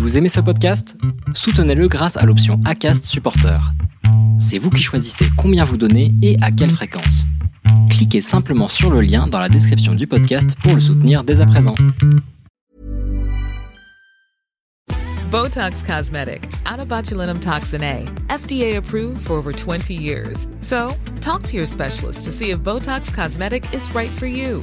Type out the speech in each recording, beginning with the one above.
Vous aimez ce podcast? Soutenez-le grâce à l'option ACAST Supporter. C'est vous qui choisissez combien vous donnez et à quelle fréquence. Cliquez simplement sur le lien dans la description du podcast pour le soutenir dès à présent. Botox Cosmetic, out of botulinum toxin A, FDA approved for over 20 years. So, talk to your specialist to see if Botox Cosmetic is right for you.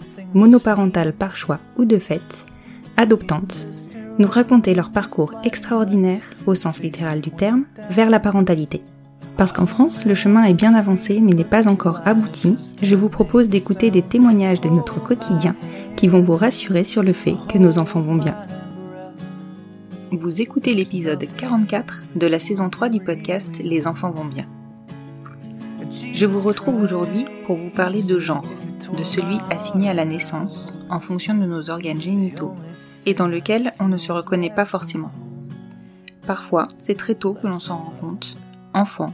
monoparentales par choix ou de fait, adoptantes, nous raconter leur parcours extraordinaire, au sens littéral du terme, vers la parentalité. Parce qu'en France, le chemin est bien avancé mais n'est pas encore abouti, je vous propose d'écouter des témoignages de notre quotidien qui vont vous rassurer sur le fait que nos enfants vont bien. Vous écoutez l'épisode 44 de la saison 3 du podcast Les enfants vont bien. Je vous retrouve aujourd'hui pour vous parler de genre, de celui assigné à la naissance en fonction de nos organes génitaux et dans lequel on ne se reconnaît pas forcément. Parfois, c'est très tôt que l'on s'en rend compte. Enfant,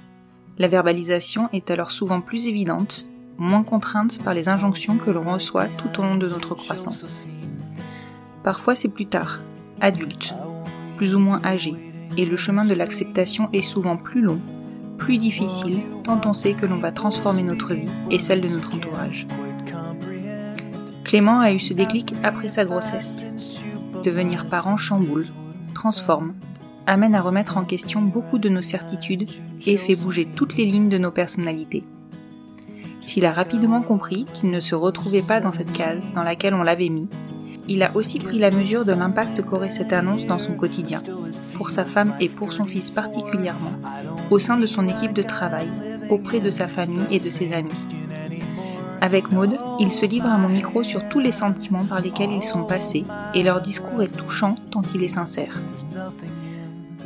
la verbalisation est alors souvent plus évidente, moins contrainte par les injonctions que l'on reçoit tout au long de notre croissance. Parfois, c'est plus tard, adulte, plus ou moins âgé, et le chemin de l'acceptation est souvent plus long, plus difficile, tant on sait que l'on va transformer notre vie et celle de notre entourage. Clément a eu ce déclic après sa grossesse. Devenir parent chamboule, transforme, amène à remettre en question beaucoup de nos certitudes et fait bouger toutes les lignes de nos personnalités. S'il a rapidement compris qu'il ne se retrouvait pas dans cette case dans laquelle on l'avait mis, il a aussi pris la mesure de l'impact qu'aurait cette annonce dans son quotidien, pour sa femme et pour son fils particulièrement, au sein de son équipe de travail, auprès de sa famille et de ses amis. Avec Maud, il se livre à mon micro sur tous les sentiments par lesquels ils sont passés et leur discours est touchant tant il est sincère.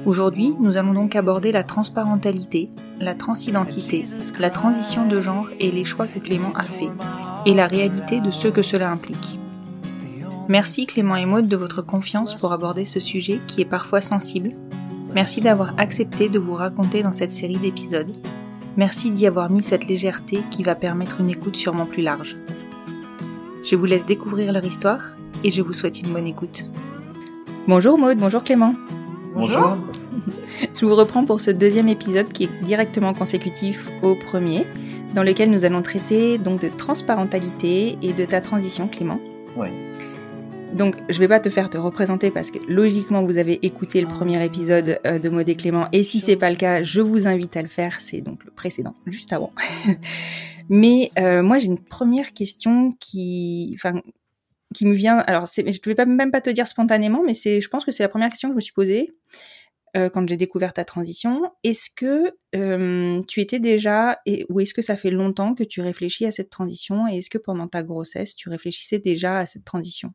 Aujourd'hui, nous allons donc aborder la transparentalité, la transidentité, la transition de genre et les choix que Clément a faits, et la réalité de ce que cela implique. Merci Clément et Maud de votre confiance pour aborder ce sujet qui est parfois sensible. Merci d'avoir accepté de vous raconter dans cette série d'épisodes. Merci d'y avoir mis cette légèreté qui va permettre une écoute sûrement plus large. Je vous laisse découvrir leur histoire et je vous souhaite une bonne écoute. Bonjour Maud, bonjour Clément. Bonjour. Je vous reprends pour ce deuxième épisode qui est directement consécutif au premier, dans lequel nous allons traiter donc de transparentalité et de ta transition Clément. Oui. Donc, je vais pas te faire te représenter parce que logiquement vous avez écouté le premier épisode euh, de et Clément et si c'est pas le cas, je vous invite à le faire. C'est donc le précédent, juste avant. Mais euh, moi, j'ai une première question qui, me vient. Alors, je ne vais pas même pas te dire spontanément, mais je pense que c'est la première question que je me suis posée euh, quand j'ai découvert ta transition. Est-ce que tu étais déjà, ou est-ce que ça fait longtemps que tu réfléchis à cette transition, et est-ce que pendant ta grossesse, tu réfléchissais déjà à cette transition?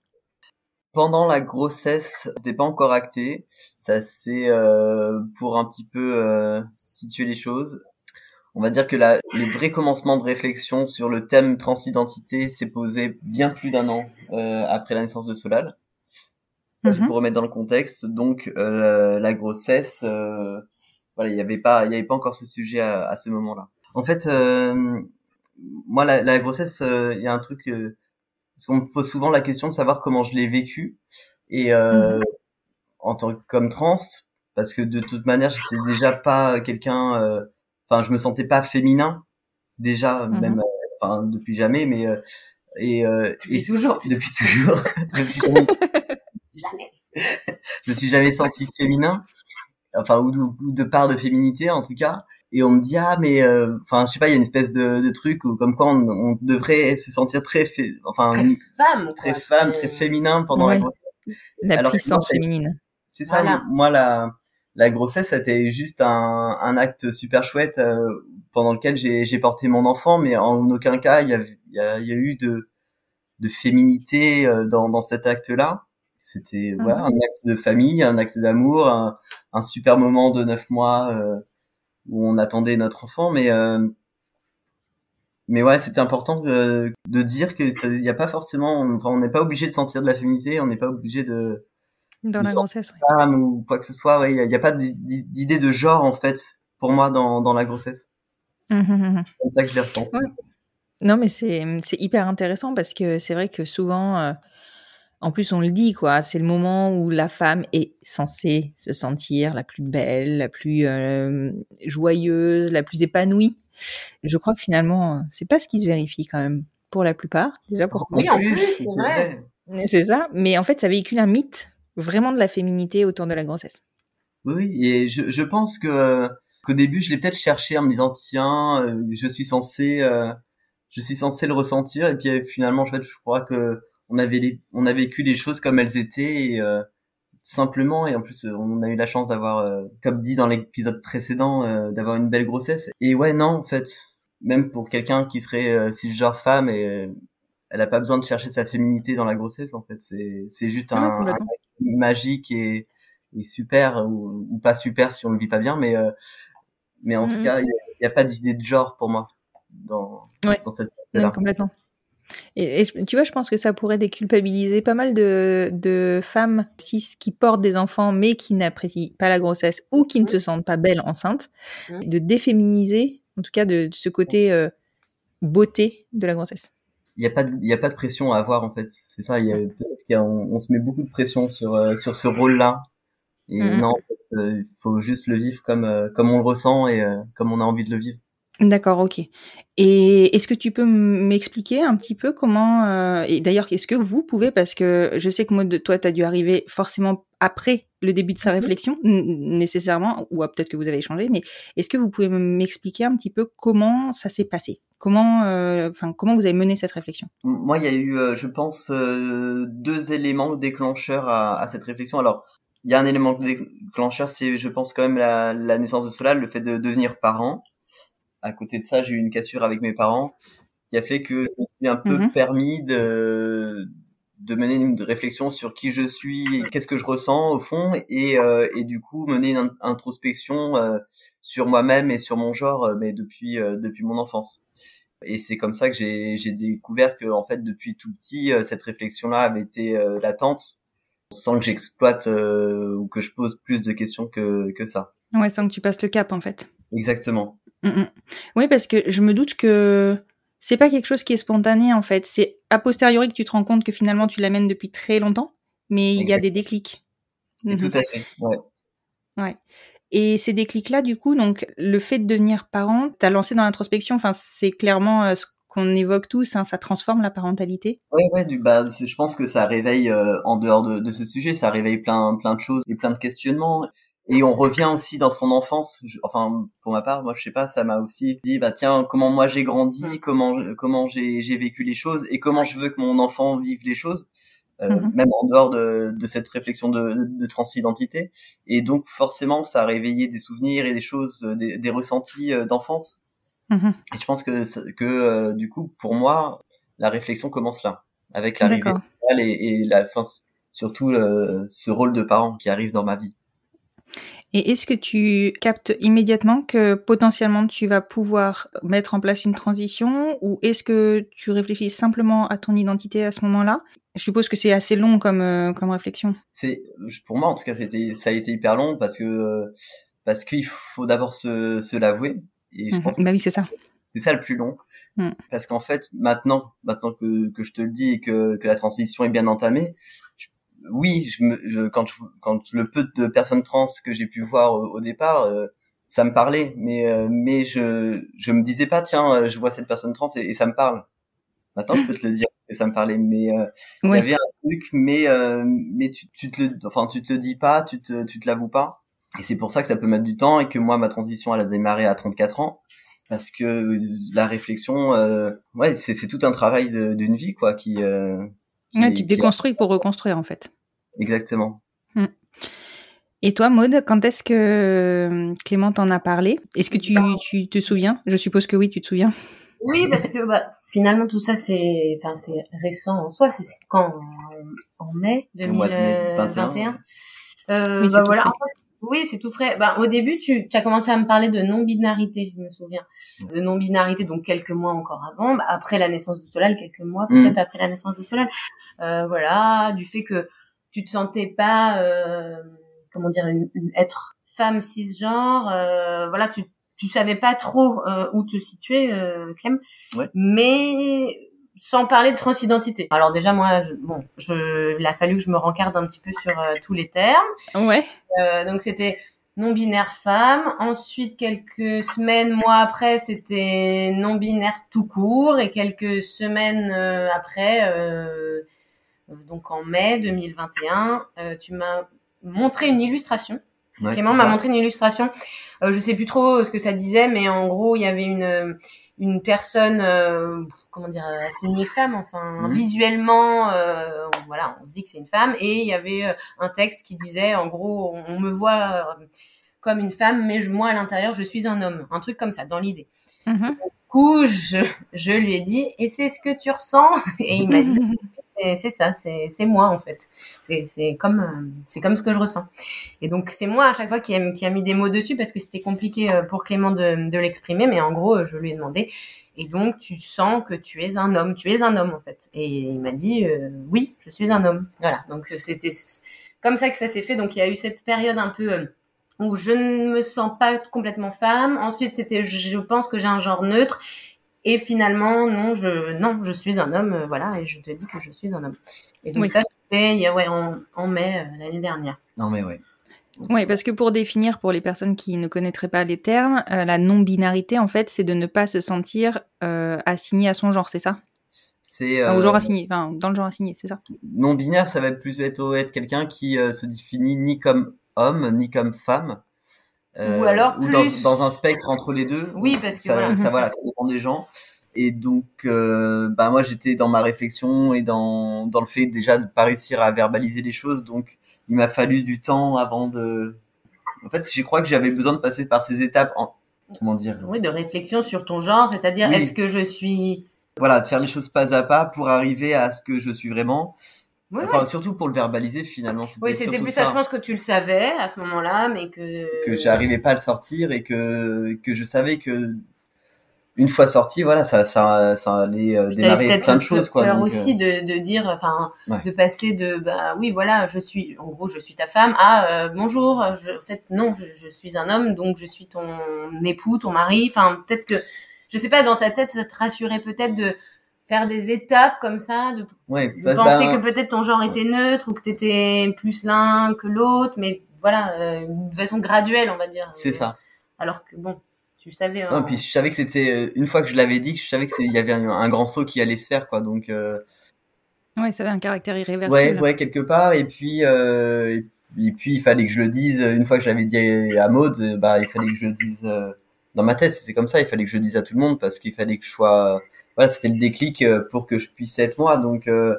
Pendant la grossesse, c'était pas encore acté. Ça c'est euh, pour un petit peu euh, situer les choses. On va dire que la, le vrai commencement de réflexion sur le thème transidentité s'est posé bien plus d'un an euh, après la naissance de Solal. C'est Mhm. pour remettre dans le contexte. Donc la grossesse, voilà, il n'y avait pas, il y avait pas encore ce sujet à, à ce moment-là. En fait, moi la, la grossesse, il y a un truc parce qu'on me pose souvent la question de savoir comment je l'ai vécu et euh, en tant que comme trans, parce que de toute manière j'étais déjà pas quelqu'un, euh, enfin je me sentais pas féminin déjà Mhm. même, euh, enfin depuis jamais, mais euh, Et, euh, Depuis et toujours. depuis toujours, je me suis jamais, Jamais. je me suis jamais senti féminin, enfin ou de, ou de part de féminité en tout cas. Et on me dit ah mais euh, enfin je sais pas il y a une espèce de, de truc où comme quoi on, on devrait se sentir très fé- enfin Très femme, très quoi. femme, très féminin pendant la grossesse. La Alors, puissance féminine. C'est ça, Voilà. moi la la grossesse c'était juste un, un acte super chouette euh, pendant lequel j'ai j'ai porté mon enfant, mais en aucun cas il y a il y a, il y a eu de de féminité euh, dans dans cet acte-là. C'était Mhm. voilà un acte de famille, un acte d'amour, un, un super moment de neuf mois euh, où on attendait notre enfant, mais euh, mais ouais, c'était important de, de dire que il n'y a pas forcément, enfin, on n'est pas obligé de sentir de la féminité, on n'est pas obligé de Dans la grossesse, oui. femme ou quoi que ce soit. Ouais, il y a, pas d'i- d'i- d'idée de genre en fait pour moi dans dans la grossesse. C'est comme ça que je l'ai ressenti. Ouais. Non, mais c'est c'est hyper intéressant parce que c'est vrai que souvent, euh, en plus, on le dit, quoi, c'est le moment où la femme est censée se sentir la plus belle, la plus euh, joyeuse, la plus épanouie. Je crois que finalement, c'est pas ce qui se vérifie quand même pour la plupart. Déjà pour Oui, en plus, c'est c'est vrai. C'est ça, mais en fait, ça véhicule un mythe vraiment de la féminité autour de la grossesse. Oui, oui, et je, je pense que qu'au début, je l'ai peut-être cherché en me disant tiens, euh, je suis censé, euh, je suis censé le ressentir, et puis finalement, en fait, je crois que on avait les, on a vécu les choses comme elles étaient, et euh, simplement, et en plus, euh, on a eu la chance d'avoir, euh, comme dit dans l'épisode précédent, euh, d'avoir une belle grossesse. Et ouais, non, en fait, même pour quelqu'un qui serait euh, cisgenre femme, et euh, elle a pas besoin de chercher sa féminité dans la grossesse, en fait, c'est c'est juste Ouais, un, un magique et, et super ou, ou pas super si on le vit pas bien mais euh, mais en tout cas il n'y a, pas d'idée de genre pour moi dans Ouais. dans cette complètement. Et, tu vois, je pense que ça pourrait déculpabiliser pas mal de, de femmes cis qui portent des enfants mais qui n'apprécient pas la grossesse ou qui ne se sentent pas belles enceintes, Mhm. de déféminiser, en tout cas de, de ce côté euh, beauté de la grossesse. il y a pas de, il y a pas de pression à avoir en fait c'est ça il y a peut-être qu'il y a- on, on se met beaucoup de pression sur euh, sur ce rôle là et Mhm. non en fait, euh, il faut juste le vivre comme euh, comme on le ressent et euh, comme on a envie de le vivre D'accord, ok. Et est-ce que tu peux m'expliquer un petit peu comment, euh, et d'ailleurs, est-ce que vous pouvez, parce que je sais que moi, de toi, tu as dû arriver forcément après le début de sa Mhm. réflexion, nécessairement, ou ah, peut-être que vous avez échangé, mais est-ce que vous pouvez m'expliquer un petit peu comment ça s'est passé? Comment, euh, enfin, comment vous avez mené cette réflexion? Moi, il y a eu, euh, je pense, deux éléments déclencheurs à, à cette réflexion. Alors, il y a un élément déclencheur, c'est, je pense, quand même la, la naissance de Solal, le fait de devenir parent. À côté de ça, j'ai eu une cassure avec mes parents qui a fait que je me suis un peu Mhm. permis de de mener une réflexion sur qui je suis, qu'est-ce que je ressens au fond, et, euh, et du coup mener une in- introspection euh, sur moi-même et sur mon genre, euh, mais depuis euh, depuis mon enfance. Et c'est comme ça que j'ai j'ai découvert que en fait depuis tout petit euh, cette réflexion là avait été euh, latente sans que j'exploite euh, ou que je pose plus de questions que que ça. Ouais, sans que tu passes le cap, en fait. Exactement. Mm, mm. Oui, parce que je me doute que c'est pas quelque chose qui est spontané en fait. C'est a posteriori que tu te rends compte que finalement tu l'amènes depuis très longtemps, mais il y a des déclics. Mhm. tout à fait. Ouais. Ouais. Et ces déclics-là, du coup, donc le fait de devenir parent, t'as lancé dans l'introspection. Enfin, c'est clairement euh, ce qu'on évoque tous. Hein, ça transforme la parentalité. Ouais, ouais, du, bah, je pense que ça réveille, euh, en dehors de, de ce sujet, ça réveille plein, plein de choses et plein de questionnements. Et on revient aussi dans son enfance. Je- enfin, pour ma part, moi, je sais pas, ça m'a aussi dit, bah tiens, comment moi j'ai grandi, comment, comment j'ai, j'ai vécu les choses et comment je veux que mon enfant vive les choses. Euh, Mhm. même en dehors de, de cette réflexion de, de transidentité. Et donc, forcément, ça a réveillé des souvenirs et des choses, euh, des, des ressentis euh, d'enfance. Mhm. Et je pense que, que euh, du coup, pour moi, la réflexion commence là, avec l'arrivée et, et la fin, surtout euh, ce rôle de parent qui arrive dans ma vie. Et est-ce que tu captes immédiatement que potentiellement tu vas pouvoir mettre en place une transition ou est-ce que tu réfléchis simplement à ton identité à ce moment-là? Je suppose que c'est assez long comme, euh, comme réflexion. C'est, pour moi en tout cas, c'était, ça a été hyper long parce que parce qu'il faut d'abord se, se l'avouer. Et je Mhm. pense que Bah oui, c'est ça. c'est ça le plus long. Mm. Parce qu'en fait, maintenant, maintenant que, que je te le dis et que, que la transition est bien entamée, je- oui, je me, je- quand, je, quand le peu de personnes trans que j'ai pu voir au, au départ, euh, ça me parlait, mais, euh, mais je, je me disais pas, tiens, euh, je vois cette personne trans et, et ça me parle. Maintenant, je peux te le dire et ça me parlait. Mais euh, il Ouais. y avait un truc, mais euh, mais tu, tu te le, enfin tu te le dis pas, tu te tu te l'avoues pas. Et c'est pour ça que ça peut mettre du temps et que moi ma transition elle a démarré à 34 ans parce que la réflexion, euh, ouais, c'est tout un travail d'une vie quoi qui. Euh, qui Ouais, tu te qui déconstruis pour reconstruire en fait. Exactement. Et toi, Maude, quand est-ce que Clément t'en a parlé? Est-ce que tu, tu te souviens? Je suppose que oui, tu te souviens. Oui, parce que bah, finalement tout ça c'est, enfin c'est récent en soi. C'est quand? En, mai Au mois de mai 2021. Euh, Oui, c'est bah tout voilà. frais. En fait, oui, c'est tout frais. Bah, au début, tu, tu as commencé à me parler de non-binarité, je me souviens. De non-binarité, donc quelques mois encore avant, bah, après la naissance de Solal, quelques mois Mm. peut-être après la naissance de Solal. Euh, voilà, du fait que tu te sentais pas, euh, comment dire, une, une- être femme cisgenre. Euh, voilà, tu tu savais pas trop euh, où te situer, euh, Clem. Ouais. Mais sans parler de transidentité. Alors déjà moi, je, bon, je, il a fallu que je me rencarde un petit peu sur euh, tous les termes. Ouais. Euh, donc c'était non-binaire femme. Ensuite, quelques semaines, mois après, c'était non-binaire tout court. Et quelques semaines euh, après, donc en mai 2021, euh, tu m'as montré une illustration. Ouais, Clément m'a montré une illustration. Euh, je sais plus trop ce que ça disait, mais en gros, il y avait une une personne, euh, comment dire, assignée femme, enfin Mhm. visuellement, euh, voilà, on se dit que c'est une femme, et il y avait euh, un texte qui disait, en gros, on, on me voit euh, comme une femme, mais je, moi à l'intérieur, je suis un homme, un truc comme ça, dans l'idée. Mhm. Du coup, je, je lui ai dit, et c'est ce que tu ressens? Et il m'a dit, c'est ça, c'est moi en fait. C'est comme euh, c'est comme ce que je ressens. Et donc c'est moi à chaque fois qui a, mis des mots dessus parce que c'était compliqué euh, pour Clément de, l'exprimer, mais en gros euh, je lui ai demandé. Et donc tu sens que tu es un homme, tu es un homme en fait. Et il m'a dit oui, je suis un homme. Voilà. Donc c'était comme ça que ça s'est fait. Donc il y a eu cette période un peu où je ne me sens pas complètement femme. Ensuite c'était je pense que j'ai un genre neutre. Et finalement, non, je, non, je suis un homme, euh, voilà, et je te dis que je suis un homme. Et donc Oui. ça, c'était, il y a- ouais, en, en mai euh, l'année dernière. Non mais ouais. Oui, parce que pour définir, pour les personnes qui ne connaîtraient pas les termes, euh, la non-binarité, en fait, c'est de ne pas se sentir euh, assigné à son genre, c'est ça? C'est Enfin, Au genre assigné, enfin, dans le genre assigné, c'est ça? Non binaire, ça va plus être, être quelqu'un qui euh, se définit ni comme homme ni comme femme. Euh, Ou alors ou dans, plus- dans un spectre entre les deux. Oui, parce que ça, voilà. ça voilà, ça dépend des gens. Et donc, euh, bah moi j'étais dans ma réflexion et dans dans le fait déjà de pas réussir à verbaliser les choses. Donc, il m'a fallu du temps avant de. En fait, je crois que j'avais besoin de passer par ces étapes. En... Comment dire? Oui, de réflexion sur ton genre, c'est-à-dire Oui. est-ce que je suis. Voilà, de faire les choses pas à pas pour arriver à ce que je suis vraiment. Oui, Enfin, oui. surtout pour le verbaliser finalement. Oui, c'était plus ça. Je pense que tu le savais à ce moment-là, mais que. que j'arrivais pas à le sortir et que que je savais que une fois sorti, voilà, ça ça ça allait euh, démarrer plein de choses quoi. peur donc, aussi euh, de, de dire, enfin, Ouais. de passer de, bah oui, voilà, je suis, en gros, je suis ta femme, à euh, bonjour, je, en fait, non, je, je suis un homme, donc je suis ton époux, ton mari. Enfin, peut-être que, je sais pas, dans ta tête, ça te rassurait peut-être de faire des étapes comme ça, de, ouais, de bah, penser bah, que peut-être ton genre était neutre ou que t'étais plus l'un que l'autre, mais voilà, euh, de façon graduelle, on va dire. c'est ça. Alors que bon, tu savais. Non, hein, puis je savais que c'était euh, une fois que je l'avais dit, que je savais que il y avait un, un grand saut qui allait se faire quoi. Donc euh, Ouais, ça avait un caractère ouais, irréversible. ouais, quelque part. Et puis euh, et, puis il fallait que je le dise. Une fois que je l'avais dit à Maud, euh, bah il fallait que je le dise euh, dans ma tête. C'est comme ça. Il fallait que je le dise à tout le monde parce qu'il fallait que je sois. Voilà, c'était le déclic euh, pour que je puisse être moi. Donc euh,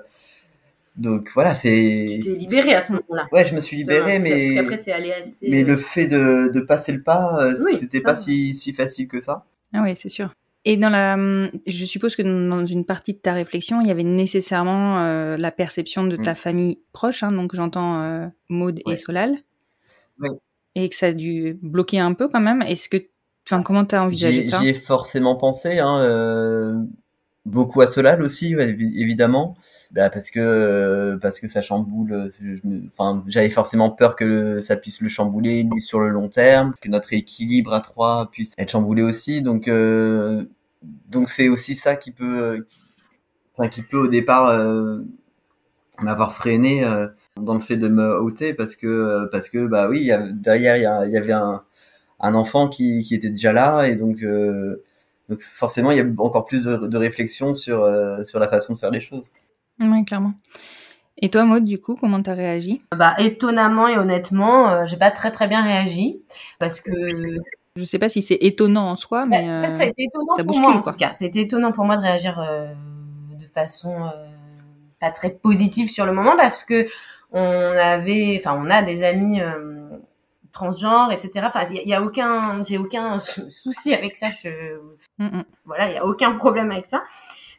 donc voilà, c'est. Tu t'es libéré à ce moment-là. Ouais, je me suis libéré, Parce mais qu'après, c'est allé assez. mais euh, le fait de, de passer le pas, Oui, c'était pas si, si facile que ça. Ah oui, c'est sûr. Et dans la, hum, je suppose que dans une partie de ta réflexion, il y avait nécessairement euh, la perception de ta Mm. famille proche, hein, donc j'entends euh, Maud et. Solal, Ouais. et que ça a dû bloquer un peu quand même. Est-ce que, enfin, comment t'as envisagé ça? j'y ai forcément pensé, hein, euh, beaucoup à Solal aussi, évidemment, bah, parce que euh, parce que ça chamboule. euh, Enfin, j'avais forcément peur que ça puisse le chambouler sur le long terme, que notre équilibre à trois puisse être chamboulé aussi. Donc euh, donc c'est aussi ça qui peut, enfin, qui peut au départ euh, m'avoir freiné euh, dans le fait de me ôter parce que euh, parce que bah oui, derrière il y, y avait un un enfant qui, qui était déjà là et donc euh, Donc forcément, il y a encore plus de, de réflexion sur sur la façon de faire les choses. Oui, clairement. Et toi, Maud, du coup, comment t'as réagi? Bah étonnamment et honnêtement, euh, j'ai pas très très bien réagi parce que je sais pas si c'est étonnant en soi, mais en fait, ça a été étonnant pour moi en tout cas. Ça a été étonnant pour moi de réagir euh, de façon euh, pas très positive sur le moment parce que on avait, enfin, on a des amis transgenres, etc. Enfin, il y, a aucun, j'ai aucun souci avec ça. Je, mm, mm. voilà, il y a aucun problème avec ça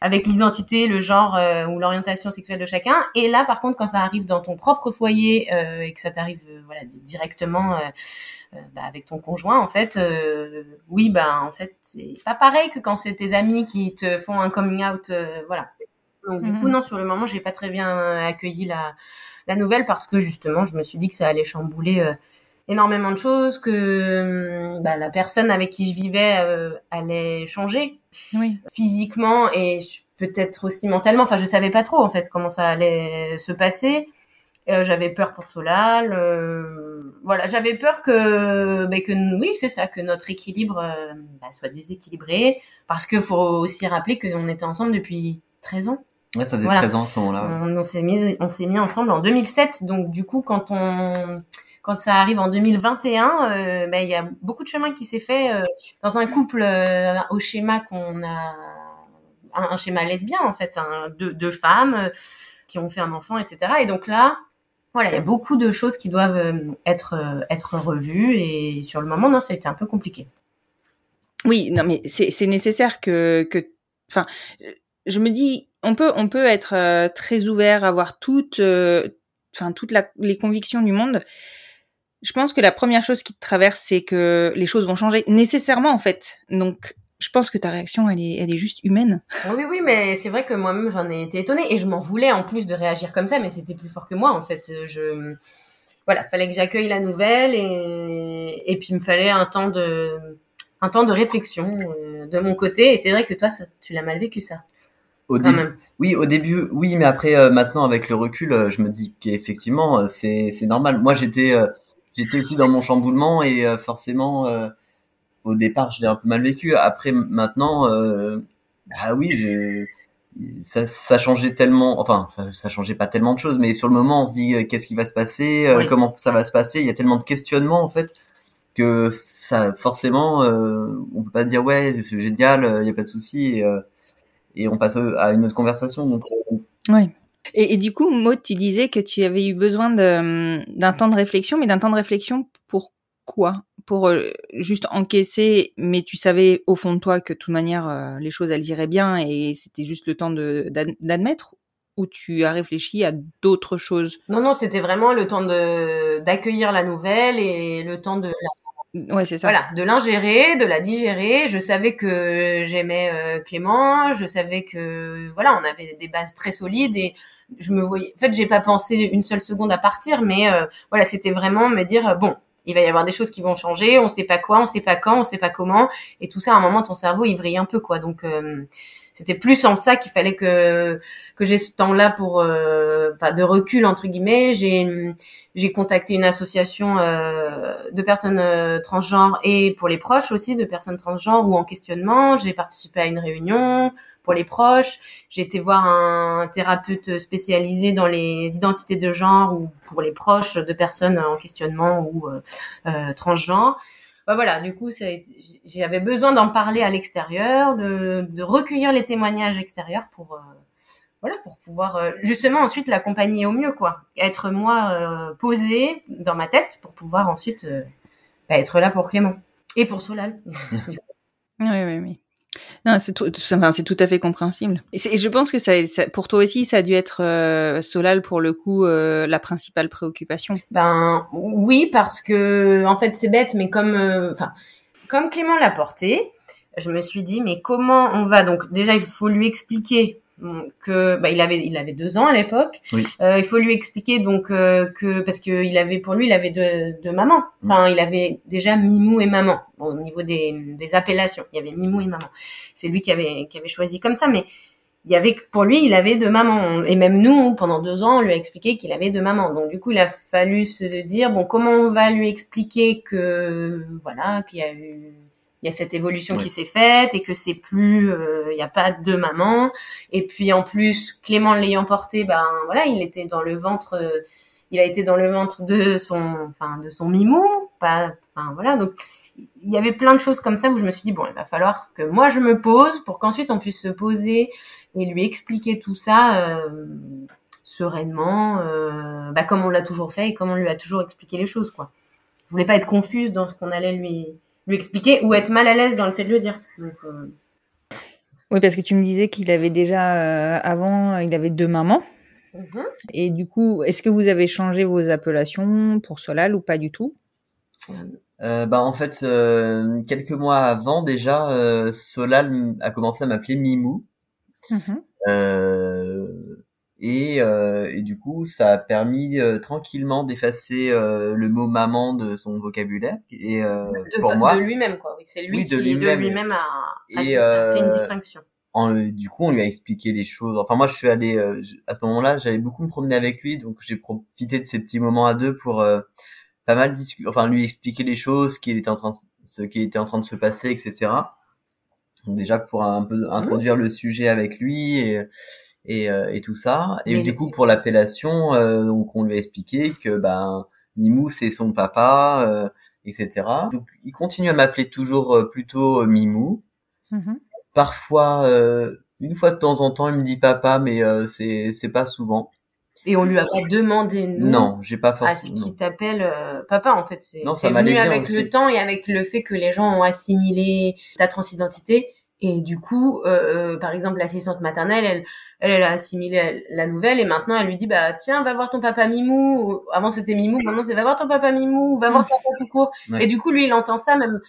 avec l'identité, le genre euh, ou l'orientation sexuelle de chacun. Et là, par contre, quand ça arrive dans ton propre foyer euh, et que ça t'arrive euh, voilà directement bah, avec ton conjoint, en fait, oui, bah en fait, c'est pas pareil que quand c'est tes amis qui te font un coming out, voilà. Donc du coup, mhm. non, sur le moment, j'ai pas très bien accueilli la la nouvelle parce que justement, je me suis dit que ça allait chambouler énormément de choses, que bah, la personne avec qui je vivais allait changer oui. physiquement et peut-être aussi mentalement. Enfin, je savais pas trop en fait comment ça allait se passer. Euh, j'avais peur pour Solal. Euh, voilà, j'avais peur que, ben, que oui, c'est ça, que notre équilibre euh, bah, soit déséquilibré, parce qu'il faut aussi rappeler qu'on était ensemble depuis 13 ans. Ouais, ça faisait 13 ans à ce moment-là. On, on s'est mis, on s'est mis ensemble en 2007, donc du coup, quand on quand ça arrive en 2021, euh, ben, il y a beaucoup de chemin qui s'est fait euh, dans un couple euh, au schéma qu'on a, un, schéma lesbien en fait, hein, deux, femmes qui ont fait un enfant, etc. Et donc là, voilà, il y a beaucoup de choses qui doivent être revues et sur le moment, non, ça a été un peu compliqué. Oui, non, mais c'est nécessaire que enfin, je me dis, on peut on peut être très ouvert, avoir toutes, toutes les convictions du monde, je pense que la première chose qui te traverse, c'est que les choses vont changer nécessairement en fait. Donc, je pense que ta réaction, elle est, elle est juste humaine. Oui, oui, mais c'est vrai que moi-même, j'en ai été étonnée et je m'en voulais en plus de réagir comme ça, mais c'était plus fort que moi en fait. Je, voilà, fallait que j'accueille la nouvelle et, et puis il me fallait un temps de, un temps de réflexion euh, de mon côté. Et c'est vrai que toi, ça, tu l'as mal vécu ça. Au début, oui, au début, oui, mais après, euh, maintenant, avec le recul, euh, je me dis qu'effectivement, c'est, c'est normal. Moi, j'étais, j'étais aussi dans mon chamboulement et euh, forcément euh, au départ je l'ai un peu mal vécu. Après maintenant euh, bah oui j'ai ça, ça changeait tellement enfin ça, ça changeait pas tellement de choses mais sur le moment on se dit qu'est-ce qui va se passer comment ça va se passer? Il y a tellement de questionnements en fait que ça forcément on peut pas dire ouais c'est génial il y a pas de souci et, et on passe à une autre conversation. Donc oui et, du coup, Maud, tu disais que tu avais eu besoin d'un temps de réflexion, mais d'un temps de réflexion pour quoi? Pour euh, juste encaisser, mais tu savais au fond de toi que de toute manière, euh, les choses, elles iraient bien et c'était juste le temps d'admettre? Ou tu as réfléchi à d'autres choses? Non, non, c'était vraiment le temps d'accueillir la nouvelle et le temps de la Ouais, c'est ça. Voilà, de l'ingérer, de la digérer. Je savais que j'aimais euh, Clément, je savais que voilà, on avait des bases très solides et je me voyais. En fait, j'ai pas pensé une seule seconde à partir, mais euh, voilà, c'était vraiment me dire bon, il va y avoir des choses qui vont changer, on sait pas quoi, on sait pas quand, on sait pas comment, et tout ça à un moment ton cerveau il vrille un peu quoi. Donc euh, c'était plus en ça qu'il fallait que que j'ai ce temps-là pour euh, de recul entre guillemets. J'ai j'ai contacté une association euh, de personnes euh, transgenres et pour les proches aussi de personnes transgenres ou en questionnement. J'ai participé à une réunion pour les proches. J'ai été voir un thérapeute spécialisé dans les identités de genre ou pour les proches de personnes en questionnement ou transgenres bah voilà, du coup, j'avais besoin d'en parler à l'extérieur, de, recueillir les témoignages extérieurs pour, euh, voilà, pour pouvoir euh, justement ensuite l'accompagner au mieux, quoi. Être moi euh, posée dans ma tête pour pouvoir ensuite bah, être là pour Clément et pour Solal. oui, oui, oui. Non, c'est tout, enfin, tout à fait compréhensible. Et, je pense que ça, pour toi aussi, ça a dû être euh, Solal pour le coup euh, la principale préoccupation. Ben oui, parce que en fait c'est bête, mais comme, euh, comme Clément l'a porté, je me suis dit mais comment on va? Donc déjà il faut lui expliquer que bah, il avait il avait deux ans à l'époque. Euh, il faut lui expliquer donc euh, que parce que il avait pour lui il avait deux, deux mamans. Enfin il avait déjà Mimou et maman. Bon, au niveau des, des appellations, il y avait Mimou et maman. C'est lui qui avait qui avait choisi comme ça, mais il y avait pour lui il avait deux mamans et même nous pendant deux ans on lui a expliqué qu'il avait deux mamans. Donc du coup il a fallu se dire bon comment on va lui expliquer que voilà qu'il y a eu il y a cette évolution Ouais. qui s'est faite et que c'est plus, euh, il n'y a pas deux mamans. Et puis en plus, Clément l'ayant porté, ben voilà, il était dans le ventre, euh, il a été dans le ventre de son, enfin de son mimou, pas, enfin voilà. Donc il y avait plein de choses comme ça où je me suis dit bon, il va falloir que moi je me pose pour qu'ensuite on puisse se poser et lui expliquer tout ça euh, sereinement, euh, bah, comme on l'a toujours fait et comme on lui a toujours expliqué les choses quoi. Je voulais pas être confuse dans ce qu'on allait lui lui expliquer ou être mal à l'aise dans le fait de le dire. Donc, euh, Oui, parce que tu me disais qu'il avait déjà, euh, avant, il avait deux mamans. mhm. Et du coup, est-ce que vous avez changé vos appellations pour Solal ou pas du tout? Euh, bah en fait, euh, quelques mois avant déjà, euh, Solal a commencé à m'appeler Mimou. Euh, et, euh, et du coup, ça a permis euh, tranquillement d'effacer euh, le mot maman de son vocabulaire. Et euh, de, pour moi, de lui-même quoi. Oui, c'est lui Oui, qui de lui-même. a, Et, a fait une euh, distinction. en- du coup, on lui a expliqué les choses. Enfin, moi, je suis allé euh, je- à ce moment-là, j'allais beaucoup me promener avec lui, donc j'ai profité de ces petits moments à deux pour euh, pas mal discuter, enfin lui expliquer les choses, ce qui était en train, de- ce qui était en train de se passer, etc. Donc déjà pour un peu introduire le sujet avec lui et et, euh, et tout ça. Et Mais du coup, pour l'appellation, euh, donc on lui a expliqué que ben Mimou c'est son papa, euh, etc. Donc il continue à m'appeler toujours euh, plutôt Mimou parfois euh, une fois de temps en temps il me dit papa mais euh, c'est c'est pas souvent Et on lui a pas demandé nous non j'ai pas à ce forcément qui non. t'appelle euh, papa en fait. C'est venu avec aussi. le temps et avec le fait que les gens ont assimilé ta transidentité. Et du coup, euh, euh, par exemple, l'assistante maternelle, elle, elle, elle a assimilé la nouvelle et maintenant elle lui dit bah tiens va voir ton papa Mimou. Ou- Avant c'était Mimou, maintenant c'est va voir ton papa Mimou, ou va voir papa tout court. Ouais. Et du coup lui il entend ça même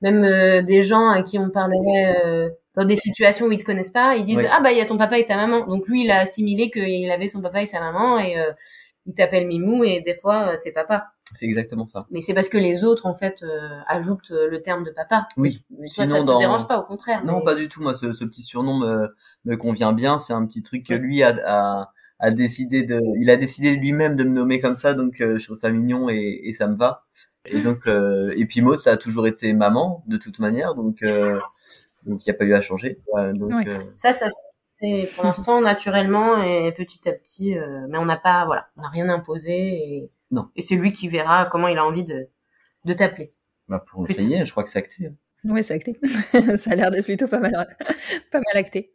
même euh, des gens à qui on parlerait euh, dans des situations où ils te connaissent pas, ils disent Ouais. ah bah il y a ton papa et ta maman. Donc lui il a assimilé qu'il avait son papa et sa maman et euh, il t'appelle Mimou et des fois euh, c'est papa. C'est exactement ça. Mais c'est parce que les autres en fait euh, ajoutent euh, le terme de papa. oui. Mais toi Sinon, ça te dans- dérange pas au contraire. non mais- pas du tout. Moi ce, ce petit surnom me me convient bien. C'est un petit truc que lui a a, a décidé de il a décidé lui-même de me nommer comme ça. Donc euh, je trouve ça mignon et, et ça me va. Et donc euh, et puis Maud ça a toujours été maman de toute manière. Donc euh, donc il n'y a pas eu à changer. Ouais, donc Ouais. euh, Ça ça c'est pour l'instant naturellement et petit à petit euh, mais on n'a pas voilà, on n'a rien imposé et Non. et c'est lui qui verra comment il a envie de de t'appeler. bah, pour essayer je crois que c'est acté hein. Oui, c'est acté. ça a l'air d'être plutôt pas mal, pas mal acté.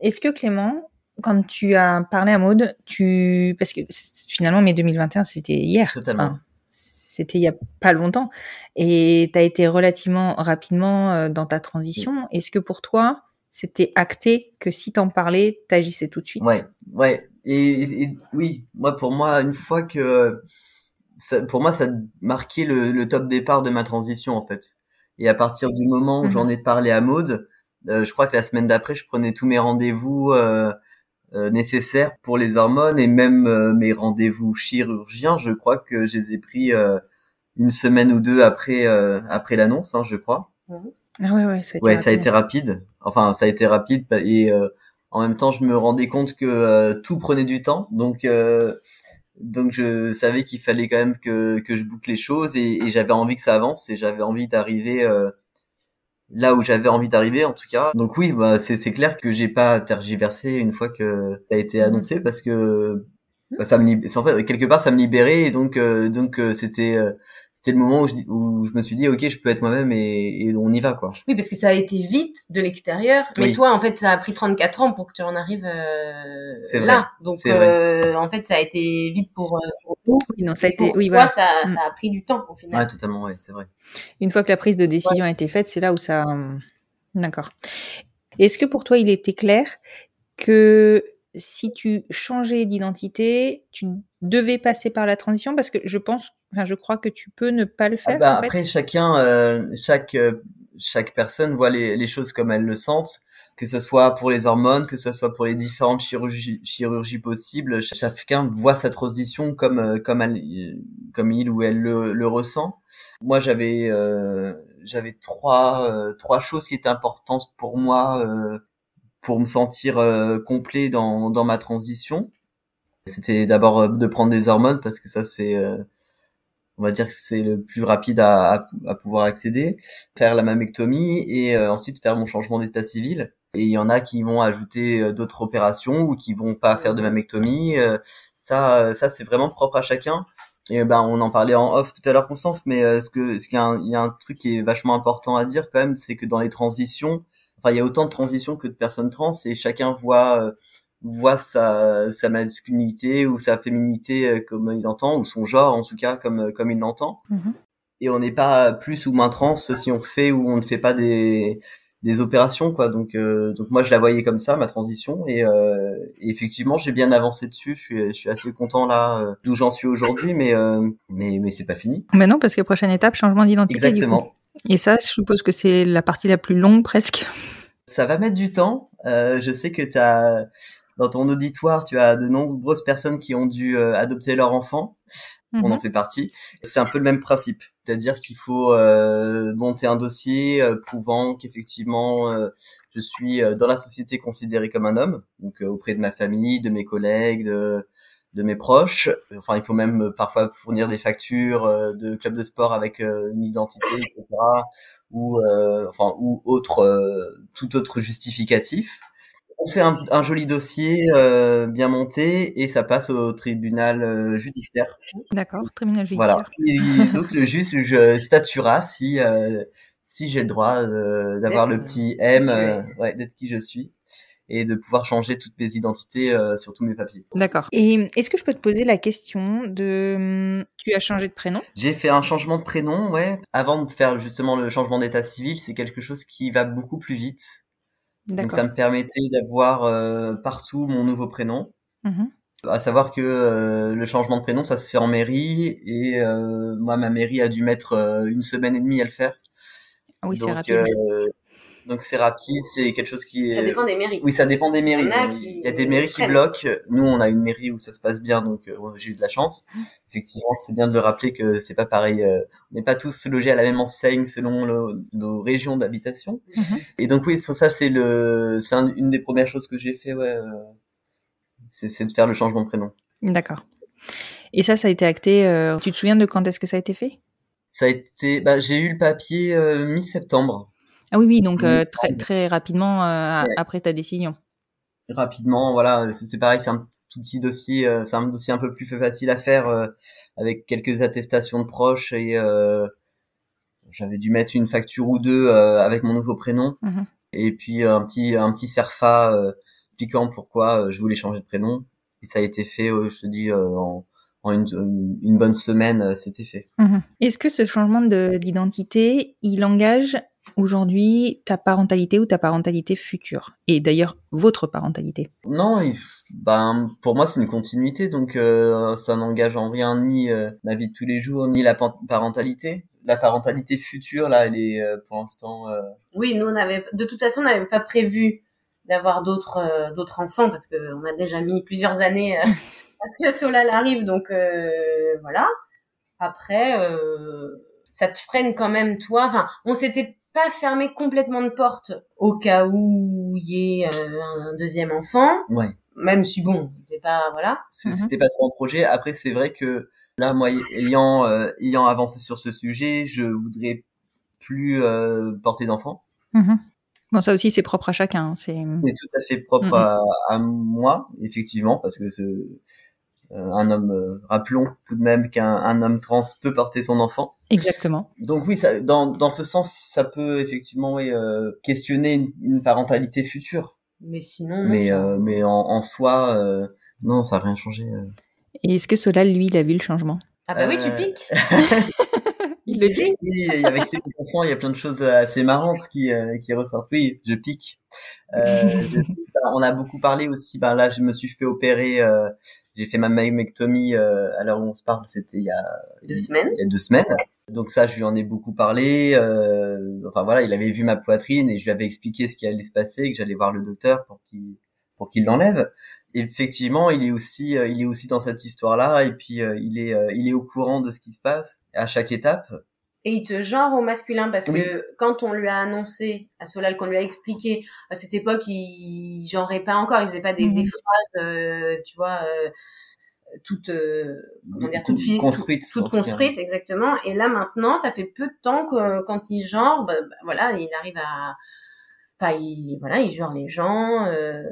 Est-ce que Clément, quand tu as parlé à Maude, tu parce que finalement mai 2021 c'était hier, Totalement. c'était il y a pas longtemps, et tu as été relativement rapidement euh, dans ta transition. Est-ce que pour toi c'était acté que si t'en parlais, t'agissais tout de suite Ouais, ouais. Et, oui, moi pour moi une fois que ça, pour moi ça marquait le, le top départ de ma transition en fait. Et à partir du moment où Mhm. j'en ai parlé à Maude, euh, je crois que la semaine d'après je prenais tous mes rendez-vous euh, euh, nécessaires pour les hormones et même euh, mes rendez-vous chirurgiens. Je crois que je les ai pris euh, une semaine ou deux après euh, après l'annonce, hein, je crois. Ah ouais, ouais, ça a été Ouais, ça a rapide. été rapide. Enfin, ça a été rapide pa- et euh, en même temps, je me rendais compte que euh, tout prenait du temps, donc euh, donc je savais qu'il fallait quand même que que je boucle les choses et, et j'avais envie que ça avance et j'avais envie d'arriver euh, là où j'avais envie d'arriver en tout cas. Donc oui, bah c'est c'est clair que j'ai pas tergiversé une fois que ça a été Mhm. annoncé parce que bah, ça me lib- c'est en fait quelque part ça me libérait et donc euh, donc euh, c'était euh, c'était le moment où je, dis- où je me suis dit ok je peux être moi-même et, et on y va quoi. Oui, parce que ça a été vite de l'extérieur, mais Oui. toi, en fait, ça a pris 34 ans pour que tu en arrives euh, là. vrai, Donc, euh, en fait, ça a été vite pour, euh, pour. Oui, non, ça a été, oui, toi, voilà. ça, Mm. ça a pris du temps au final. Ouais totalement ouais c'est vrai. Une fois que la prise de décision a été faite, c'est là où ça. hum, D'accord. Est-ce que pour toi, il était clair que si tu changeais d'identité, tu devais passer par la transition Parce que je pense, enfin, je crois que tu peux ne pas le Ah faire. bah, en fait. après chacun euh, chaque euh, chaque personne voit les, les choses comme elle le sentent que ce soit pour les hormones que ce soit pour les différentes chirurgies chirurgies possibles ch- chacun voit sa transition comme euh, comme elle comme il ou elle le, le ressent moi j'avais euh, j'avais trois trois choses qui étaient importantes pour moi euh, pour me sentir euh, complet dans dans ma transition c'était d'abord euh, de prendre des hormones parce que ça c'est euh, on va dire que c'est le plus rapide à, à, pouvoir accéder, faire la mammectomie et euh, ensuite faire mon changement d'état civil. Et il y en a qui vont ajouter euh, d'autres opérations ou qui vont pas faire de mammectomie. Euh, ça, ça c'est vraiment propre à chacun. Et ben on en parlait en off tout à l'heure Constance, mais ce que ce qu'il y a un, il y a un truc qui est vachement important à dire quand même, c'est que dans les transitions, enfin il y a autant de transitions que de personnes trans et chacun voit voit sa, sa masculinité ou sa féminité euh, comme il l'entend, ou son genre en tout cas comme, euh, comme il l'entend. Mhm. Et on n'est pas plus ou moins trans si on fait ou on ne fait pas des, des opérations quoi. Donc, euh, donc moi je la voyais comme ça ma transition et, euh, et effectivement j'ai bien avancé dessus. Je suis, je suis assez content là d'où j'en suis aujourd'hui, mais mais mais c'est pas fini. Mais non parce que prochaine étape changement d'identité. Exactement. Et ça je suppose que c'est la partie la plus longue presque. Ça va mettre du temps. je sais que tu as dans ton auditoire, tu as de nombreuses personnes qui ont dû euh, adopter leur enfant. On en mhm. fait partie. C'est un peu le même principe, c'est-à-dire qu'il faut euh, monter un dossier euh, prouvant qu'effectivement je suis dans la société considéré comme un homme, donc auprès de ma famille, de mes collègues, de, de mes proches. Enfin, il faut même parfois fournir des factures de club de sport avec une identité, etc. ou enfin ou autre tout autre justificatif on fait un, joli dossier euh, bien monté et ça passe au tribunal euh, judiciaire. D'accord, tribunal judiciaire. Voilà. Et donc le juge je statuera si euh, si j'ai le droit d'avoir le petit M, ouais, d'être qui je suis et de pouvoir changer toutes mes identités sur tous mes papiers. D'accord. Et est-ce que je peux te poser la question de hum, tu as changé de prénom? J'ai fait un changement de prénom, ouais. Avant de faire justement le changement d'état civil, c'est quelque chose qui va beaucoup plus vite donc ça me permettait d'avoir euh, partout mon nouveau prénom. Mmh à savoir que euh, le changement de prénom, ça se fait en mairie et euh, moi, ma mairie a dû mettre une semaine et demie à le faire. Ah oui, c'est rapide. Donc c'est rapide, c'est quelque chose qui est... Ça dépend des mairies. Oui, ça dépend des mairies. Il, y a des mairies qui bloquent. Nous, on a une mairie où ça se passe bien, donc euh, j'ai eu de la chance. Effectivement, c'est bien de le rappeler que c'est pas pareil. Euh, on n'est pas tous logés à la même enseigne selon nos régions d'habitation. Mhm. Et donc oui, sur ça, c'est le, c'est une des premières choses que j'ai fait. Ouais, euh, c'est de faire le changement de prénom. D'accord. Et ça, ça a été acté. tu te souviens de quand est-ce que ça a été fait? Ça a été. Bah, j'ai eu le papier mi-septembre. Ah oui, oui, donc euh, très, très rapidement euh, après ta décision. Rapidement, voilà, c'est pareil, c'est un tout petit dossier, euh, c'est un dossier un peu plus facile à faire avec quelques attestations de proches et j'avais dû mettre une facture ou deux avec mon nouveau prénom. Mmh et puis un petit un petit serfa expliquant pourquoi je voulais changer de prénom. Et ça a été fait, je te dis en en une, une, bonne semaine, c'était fait. Mmh Est-ce que ce changement d'identité, il engage aujourd'hui ta parentalité ou ta parentalité future? Et d'ailleurs, votre parentalité? Non, ben, pour moi, c'est une continuité, donc euh, ça n'engage en rien ni euh, ma vie de tous les jours, ni la parentalité. La parentalité future, là, elle est euh, pour l'instant... Oui, nous, on avait, de toute façon, on n'avait pas prévu d'avoir d'autres d'autres enfants, parce qu'on a déjà mis plusieurs années à ce que Solal arrive, donc voilà. Après... ça te freine quand même toi. Enfin, on s'était pas fermer complètement de porte au cas où il y ait euh, un deuxième enfant. Ouais. Même si bon, c'était pas voilà. Mhm. C'était pas trop un projet. Après, c'est vrai que là, moi, ayant euh, ayant avancé sur ce sujet, je voudrais plus euh, porter d'enfant. Mhm. Bon, ça aussi, c'est propre à chacun. Hein, c'est tout à fait propre mhm. à, à, moi, effectivement, parce que ce, un homme, euh, rappelons tout de même qu'un homme trans peut porter son enfant. Exactement. Donc oui, ça, dans, dans ce sens, ça peut effectivement oui, euh, questionner une, parentalité future. Mais sinon. Mais, mais en, en soi, non, ça n'a rien changé. Et est-ce que Solal, lui, il a vu le changement? Ah bah oui, tu piques Il le dit Oui, avec ses enfants, il y a plein de choses assez marrantes qui, qui ressortent. Oui, je pique. Euh, on a beaucoup parlé aussi. Ben là, je me suis fait opérer. Euh, j'ai fait ma mammectomie euh, à l'heure où on se parle. C'était il y a deux semaines. Il y a deux semaines. Donc ça, je lui en ai beaucoup parlé. Euh, enfin voilà, il avait vu ma poitrine et je lui avais expliqué ce qui allait se passer, que j'allais voir le docteur pour qu'il pour qu'il l'enlève. Effectivement, il est aussi il est aussi dans cette histoire-là et puis il est il est au courant de ce qui se passe à chaque étape et il te genre au masculin parce que quand on lui a annoncé à Solal qu'on lui a expliqué à cette époque il genrait pas encore il faisait pas des, des mhm. phrases euh, tu vois euh, toute euh, comment dire Toute toute, fi- construite, toute, en tout cas. construite exactement et là maintenant ça fait peu de temps que quand il genre bah, bah, voilà il arrive à enfin il voilà il genre les gens euh,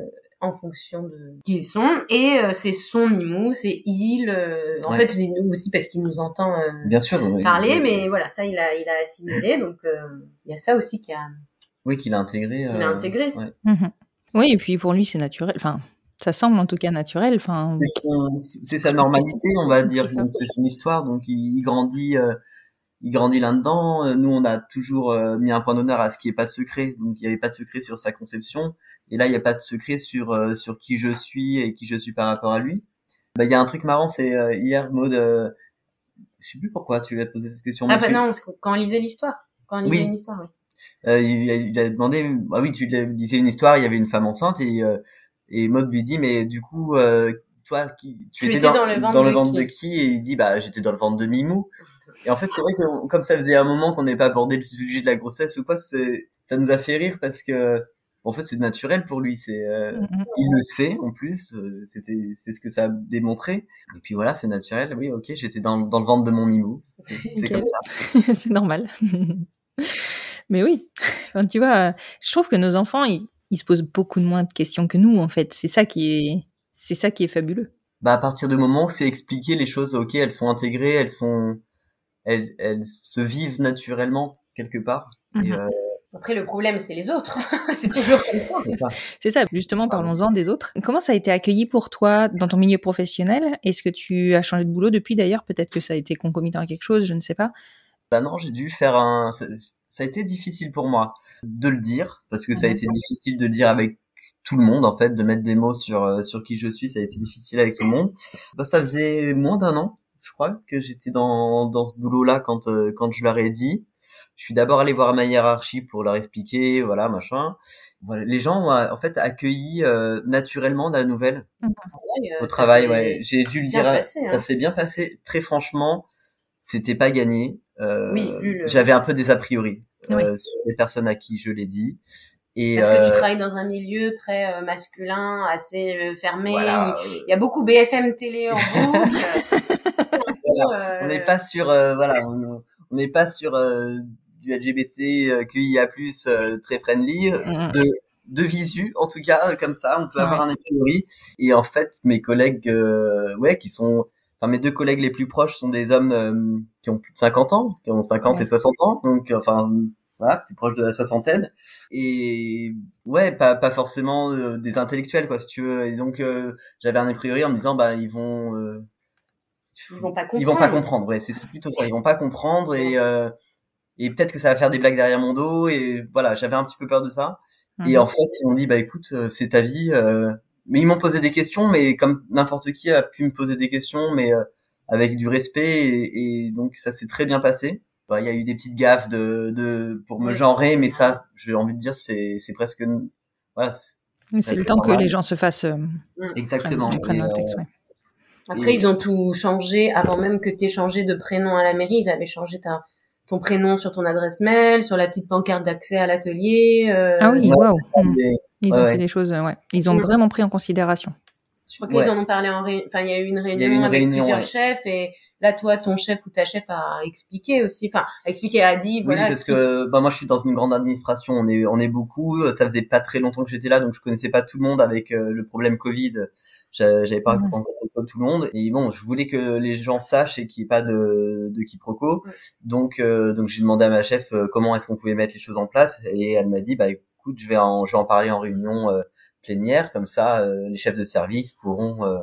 en fonction de qui ils sont et euh, c'est son mimou c'est il euh, en Ouais. fait aussi parce qu'il nous entend euh, Bien sûr. oui. parler mais voilà ça il a il a assimilé donc euh, il y a ça aussi qui a Oui, qu'il a intégré. qu'il a intégré ouais. Mhm. Oui, et puis pour lui, c'est naturel. Enfin, ça semble en tout cas naturel. Enfin, C'est son- C'est sa normalité, on va dire. C'est ça. Donc, C'est son histoire. Donc il, il grandit, euh, il grandit là-dedans. Euh, Nous, on a toujours euh, mis un point d'honneur à ce qu'il n'y ait pas de secret. Donc il n'y avait pas de secret sur sa conception. Et là, il n'y a pas de secret sur euh, sur qui je suis et qui je suis par rapport à lui. Bah, il y a un truc marrant, c'est euh, hier, Maud. Euh, je sais plus pourquoi tu lui as posé cette question. ah bah tu- non parce que quand on lisait l'histoire quand on lisait Oui. une histoire oui. euh, il, a- il a demandé, ah oui, tu lui disais une histoire, il y avait une femme enceinte et euh, et Maud lui dit, mais du coup, euh, toi, qui, tu, Tu étais, étais dans le ventre de de qui qui? Et il dit, bah, j'étais dans le ventre de Mimou. Et en fait, c'est vrai que comme ça faisait un moment qu'on n'avait pas abordé le sujet de la grossesse ou quoi, c'est, ça nous a fait rire parce que, en fait, c'est naturel pour lui. C'est, euh, Mhm. il le sait en plus. euh, C'était, c'est ce que ça a démontré. Et puis voilà, c'est naturel. Oui, ok, j'étais dans, dans le ventre de mon Mimou. C'est comme ça. c'est normal. Mais oui, Enfin, tu vois, je trouve que nos enfants, ils, ils se posent beaucoup de moins de questions que nous, en fait. C'est ça qui est, c'est ça qui est fabuleux. bah à partir du moment où c'est expliqué les choses ok elles sont intégrées elles sont elles, elles se vivent naturellement quelque part. Et Mhm. euh, après le problème c'est les autres. C'est toujours comme ça. C'est ça. C'est ça, justement, parlons-en des autres. Comment ça a été accueilli pour toi dans ton milieu professionnel? Est-ce que tu as changé de boulot depuis d'ailleurs? Peut-être que ça a été concomitant à quelque chose, je ne sais pas. bah non j'ai dû faire un ça, ça a été difficile pour moi de le dire parce que ça a Mhm. été difficile de le dire avec tout le monde en fait de mettre des mots sur euh, sur qui je suis. Ça a été difficile avec tout le monde. Bah ça faisait moins d'un an je crois que j'étais dans dans ce boulot là quand euh, quand je leur ai dit. Je suis d'abord allé voir ma hiérarchie pour leur expliquer voilà machin. Voilà les gens ont en fait accueilli euh, naturellement la nouvelle. Ouais, euh, au ça, travail ouais. J'ai dû le dire passé, ça hein. s'est bien passé. Très franchement c'était pas gagné. Euh, Oui, le- j'avais un peu des a priori euh, Oui. sur les personnes à qui je l'ai dit. Et parce que euh, tu travailles dans un milieu très euh, masculin assez euh, fermé. Voilà, il y a beaucoup BFM télé en boucle Voilà. Euh, on n'est pas sur euh, voilà on n'est pas sur euh, du LGBT euh, QIA+ euh, très friendly Mhm. de de visu en tout cas euh, comme ça on peut Ouais. avoir un a priori et en fait mes collègues euh, ouais qui sont enfin mes deux collègues les plus proches sont des hommes euh, qui ont plus de 50 ans qui ont 50 Ouais. et 60 ans donc euh, enfin voilà plus proches de la soixantaine et ouais pas pas forcément euh, des intellectuels quoi si tu veux et donc euh, j'avais un a priori en me disant bah ils vont euh, ils vont pas comprendre ils vont pas comprendre. ouais c'est plutôt ça. Ils vont pas comprendre et euh, et peut-être que ça va faire des blagues derrière mon dos et voilà j'avais un petit peu peur de ça. Et Mhm. en fait ils m'ont dit bah écoute euh, c'est ta vie euh, mais ils m'ont posé des questions mais comme n'importe qui a pu me poser des questions mais euh, avec du respect et, et donc ça s'est très bien passé. Bah, il y a eu des petites gaffes de, de pour me genrer mais ça j'ai envie de dire c'est c'est presque voilà c'est le temps que les gens se fassent. euh, exactement prennent, prennent Et, le texte, ouais. Après Et- ils ont tout changé avant même que tu aies changé de prénom à la mairie ils avaient changé ta ton prénom sur ton adresse mail sur la petite pancarte d'accès à l'atelier euh, Ah oui, waouh. Et- Ils ont ouais. fait des choses, ouais. Ils ont vraiment pris en considération. Je crois qu'ils Ouais. en ont parlé en réunion. Enfin, il y a eu une réunion eu une avec réunion, plusieurs ouais. chefs et là, toi, ton chef ou ta chef a expliqué aussi. Enfin, a expliqué, a dit, Oui, voilà. parce qui- que bah moi je suis dans une grande administration, on est on est beaucoup, ça faisait pas très longtemps que j'étais là donc je connaissais pas tout le monde avec euh, le problème Covid. J'a- J'avais pas Mhm. rencontré tout le monde et bon, je voulais que les gens sachent et qu'il n'y ait pas de de quiproquo. Ouais. Donc euh, donc j'ai demandé à ma chef euh, comment est-ce qu'on pouvait mettre les choses en place et elle m'a dit bah écoute, je vais en je vais en parler en réunion euh, plénière comme ça euh, les chefs de service pourront euh,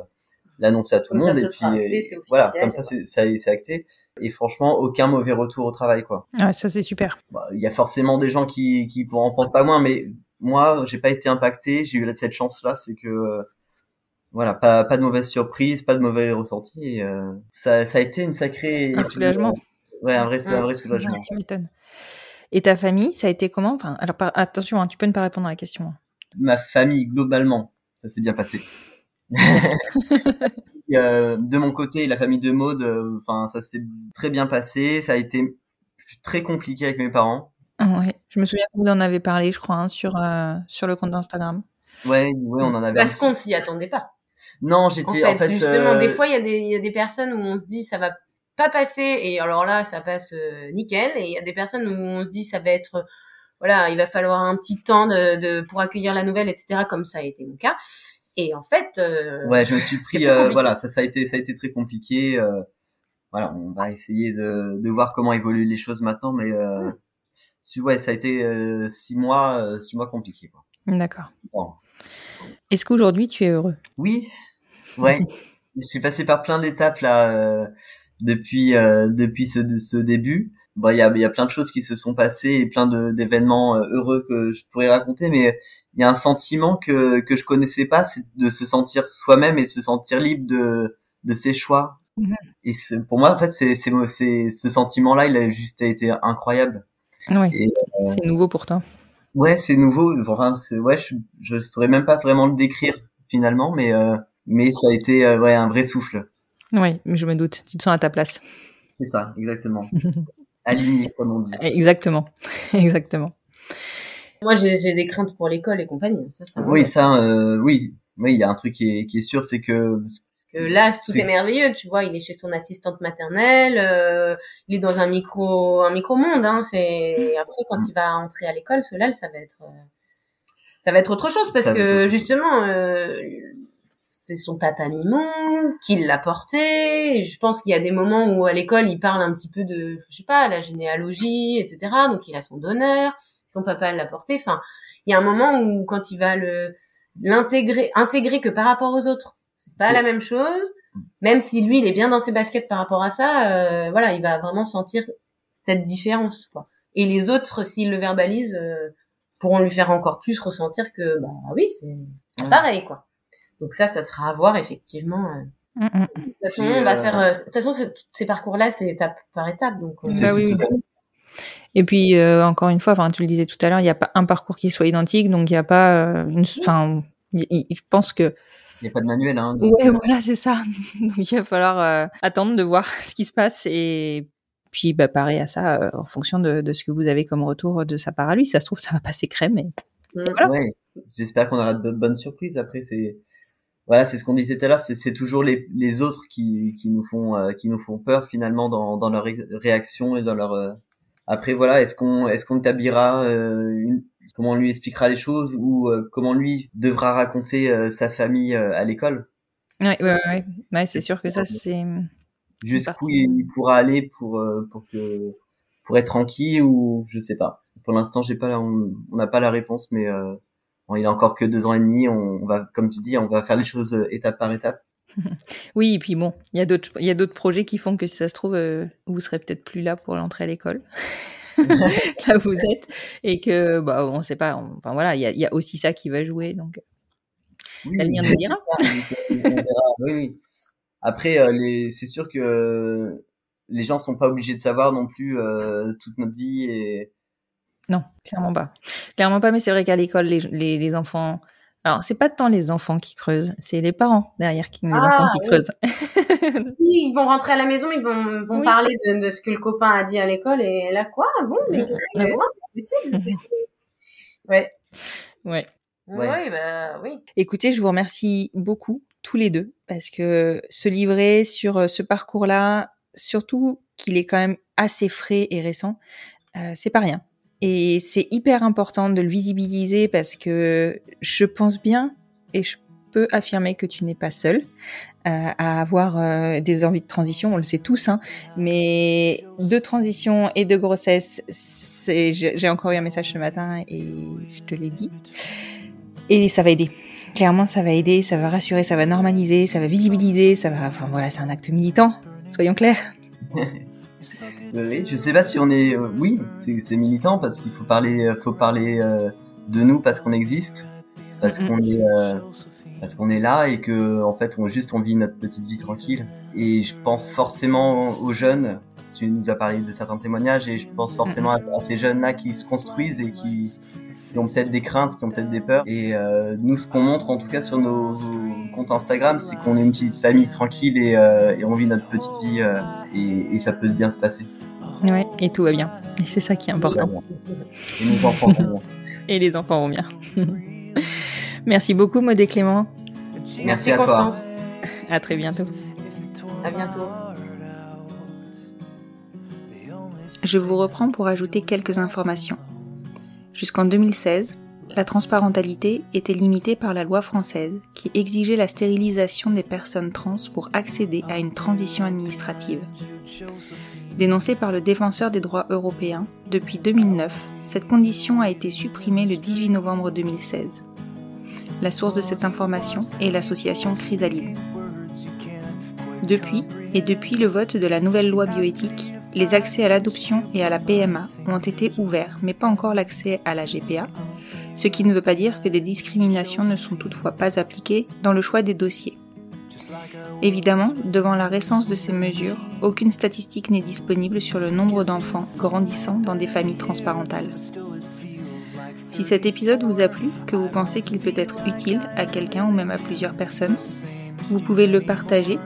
l'annoncer à tout le Comme monde et sera puis acté, euh, officiel, voilà, comme ça c'est ça c'est acté et franchement aucun mauvais retour au travail quoi Ouais, ça c'est super. bah, il y a forcément des gens qui qui pourront en prendre pas moins mais moi j'ai pas été impacté j'ai eu cette chance là c'est que euh, voilà pas pas de mauvaise surprise pas de mauvais ressenti et euh, ça ça a été une sacrée Un soulagement. ouais un vrai un vrai soulagement Ouais, tu m'étonnes. Et ta famille, ça a été comment? Enfin, Alors par- attention, hein, tu peux ne pas répondre à la question. hein. Ma famille globalement ça s'est bien passé Et, euh, de mon côté la famille de Maud euh, enfin ça s'est très bien passé ça a été très compliqué avec mes parents Ah ouais. Je me souviens que vous en avez parlé, je crois, hein, sur, euh, sur le compte d'Instagram. ouais ouais on en avait Parce qu'on s'y attendait pas. Non, En j'étais fait, en fait, justement, euh, des fois, il y, a des- il y a des personnes où on se dit ça va pas passer, et alors là, ça passe euh, nickel. Et il y a des personnes où on se dit ça va être, euh, voilà, il va falloir un petit temps de, de pour accueillir la nouvelle, etc. Comme ça a été mon cas. Et en fait, euh, Ouais, je me suis pris, euh, voilà, ça, ça a été, ça a été très compliqué. euh, voilà, on va essayer de, de voir comment évoluent les choses maintenant, mais euh, si- ouais, ça a été euh, six mois, euh, six mois compliqués. Quoi. D'accord. Bon. Est-ce qu'aujourd'hui tu es heureux? Oui, ouais, je suis passé par plein d'étapes là euh, depuis euh, depuis ce, ce début. Bon, il y a, il y a plein de choses qui se sont passées et plein de- d'événements euh, heureux que je pourrais raconter, mais il y a un sentiment que que je connaissais pas, c'est de se sentir soi-même et de se sentir libre de de ses choix. Mhm. Et pour moi, en fait, c'est c'est c'est ce sentiment-là, il a juste été incroyable. Oui. Et, C'est nouveau pour toi. Ouais, c'est nouveau. Enfin, c'est ouais, je je saurais même pas vraiment le décrire finalement, mais euh, mais ça a été euh, ouais un vrai souffle. Oui, mais je me doute. Tu te sens à ta place. C'est ça, exactement. Aligné, comme on dit. Exactement. Exactement. moi, j'ai j'ai des craintes pour l'école et compagnie. Ça, ça Oui, ça, euh, oui, oui, il y a un truc qui est qui est sûr, c'est que Parce que là, tout est merveilleux, tu vois. Il est chez son assistante maternelle, euh, il est dans un micro, un micro monde. Hein, c'est après quand il va entrer à l'école, cela, ça va être, euh, ça va être autre chose parce Ça que justement, euh, c'est son papa Mimon qui l'a porté. Et je pense qu'il y a des moments où à l'école, il parle un petit peu de, je sais pas, la généalogie, etc. Donc il a son donneur, son papa l'a porté. Enfin, il y a un moment où quand il va le l'intégrer, intégrer que par rapport aux autres, c'est pas la même chose. Même si lui, il est bien dans ses baskets par rapport à ça, euh, voilà, il va vraiment sentir cette différence, quoi. Et les autres, s'ils le verbalisent, euh, pourront lui faire encore plus ressentir que, bah oui, c'est c'est Ouais. pareil, quoi. Donc ça, ça sera à voir effectivement. euh. Mm, mm. De toute façon, on va faire. euh, de toute façon, ces parcours-là, c'est étape par étape, donc. euh, Bah oui, Et puis euh, encore une fois, enfin tu le disais tout à l'heure, il n'y a pas un parcours qui soit identique, donc il n'y a pas euh, une. Enfin, je pense que Il n'y a pas de manuel, hein. donc, ouais, voilà, c'est ça. Donc il va falloir euh, attendre de voir ce qui se passe et puis bah pareil à ça euh, en fonction de, de ce que vous avez comme retour de sa part à lui. Si ça se trouve, ça va passer crème. Et... Mm. voilà. Ouais, j'espère qu'on aura de bo- bonnes surprises. Après, c'est voilà, c'est ce qu'on disait tout à l'heure, c'est toujours les, les autres qui, qui nous font euh, qui nous font peur finalement dans, dans leur ré- réaction et dans leur. euh, Après, voilà, est-ce qu'on est-ce qu'on établira euh, une... comment on lui expliquera les choses ou euh, comment lui devra raconter euh, sa famille euh, à l'école, Ouais, ouais, ouais, ouais. C'est sûr que ça c'est. jusqu'où il, pourra aller pour euh, pour que pour être tranquille ou je sais pas. Pour l'instant, j'ai pas on n'a pas la réponse, mais euh, il a encore que deux ans et demi. On, va, comme tu dis, on va faire les choses euh, étape par étape. Oui, et puis bon, il y a d'autres, il y a d'autres projets qui font que si ça se trouve, euh, vous serez peut-être plus là pour l'entrée à l'école. là où vous êtes et que bah on sait pas on- enfin voilà il y a, il y a aussi ça qui va jouer donc Oui, L'avenir nous dira. Oui, oui. Après, euh, c'est sûr que les gens sont pas obligés de savoir non plus euh, toute notre vie et non clairement pas clairement pas mais c'est vrai qu'à l'école les, les, les enfants alors c'est pas tant les enfants qui creusent c'est les parents derrière qui les Ah, enfants qui oui. creusent Oui, ils vont rentrer à la maison, ils vont, vont Oui. parler de, de ce que le copain a dit à l'école et là quoi? Bon, mais qu'est-ce Ah que bon c'est possible? Ouais. ouais Ouais. Oui, bah oui. Écoutez, je vous remercie beaucoup tous les deux parce que se livrer sur euh, ce parcours-là, surtout qu'il est quand même assez frais et récent, euh, c'est pas rien. Et c'est hyper important de le visibiliser parce que je pense bien et je peux affirmer que tu n'es pas seule euh, à avoir euh, des envies de transition, on le sait tous, hein, mais de transition et de grossesse, j'ai encore eu un message ce matin et je te l'ai dit. Et ça va aider. Clairement, ça va aider, ça va rassurer, ça va normaliser, ça va visibiliser, ça va. Enfin voilà, c'est un acte militant. Soyons clairs. Oui, oui, je sais pas si on est. euh, oui, c'est militant parce qu'il faut parler, euh, faut parler euh, de nous parce qu'on existe, parce qu'on est, euh, parce qu'on est là et que en fait, on juste on vit notre petite vie tranquille. Et je pense forcément aux jeunes. Tu nous as parlé de certains témoignages et je pense forcément à, à ces jeunes-là qui se construisent et qui, qui ont peut-être des craintes, qui ont peut-être des peurs. Et euh, nous, ce qu'on montre en tout cas sur nos comptes Instagram, c'est qu'on est une petite famille tranquille et, euh, et on vit notre petite vie euh, et, et ça peut bien se passer. Ouais, et tout va bien. Et c'est ça qui est important. Et nos enfants vont bien. Et les enfants vont bien. Merci beaucoup, Maud et Clément. Merci, à toi. Constance. À très bientôt. À bientôt. Je vous reprends pour ajouter quelques informations. Jusqu'en 2016, la transparentalité était limitée par la loi française qui exigeait la stérilisation des personnes trans pour accéder à une transition administrative. Dénoncée par le défenseur des droits européens, depuis 2009, cette condition a été supprimée le 18 novembre 2016. La source de cette information est l'association Chrysalide. Depuis, et depuis le vote de la nouvelle loi bioéthique, les accès à l'adoption et à la PMA ont été ouverts, mais pas encore l'accès à la GPA, ce qui ne veut pas dire que des discriminations ne sont toutefois pas appliquées dans le choix des dossiers. Évidemment, devant la récence de ces mesures, aucune statistique n'est disponible sur le nombre d'enfants grandissant dans des familles transparentales. Si cet épisode vous a plu, que vous pensez qu'il peut être utile à quelqu'un ou même à plusieurs personnes, vous pouvez le partager.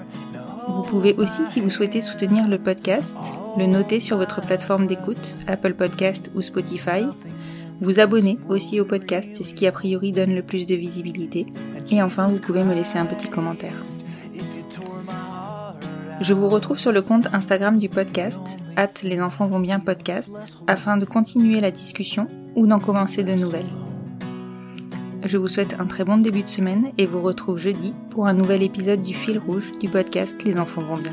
Vous pouvez aussi, si vous souhaitez soutenir le podcast, le noter sur votre plateforme d'écoute, Apple Podcast ou Spotify, vous abonner aussi au podcast, c'est ce qui a priori donne le plus de visibilité. Et enfin, vous pouvez me laisser un petit commentaire. Je vous retrouve sur le compte Instagram du podcast, at les enfants vont bien podcast, afin de continuer la discussion ou d'en commencer de nouvelles. Je vous souhaite un très bon début de semaine et vous retrouve jeudi pour un nouvel épisode du fil rouge du podcast Les enfants vont bien.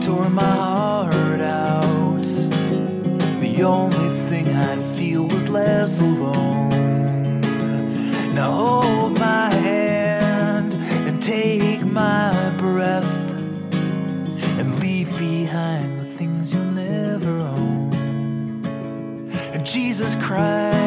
Tore my heart out. The only thing I'd feel was less alone. Now hold my hand and take my breath and leave behind the things you'll never own. And Jesus Christ.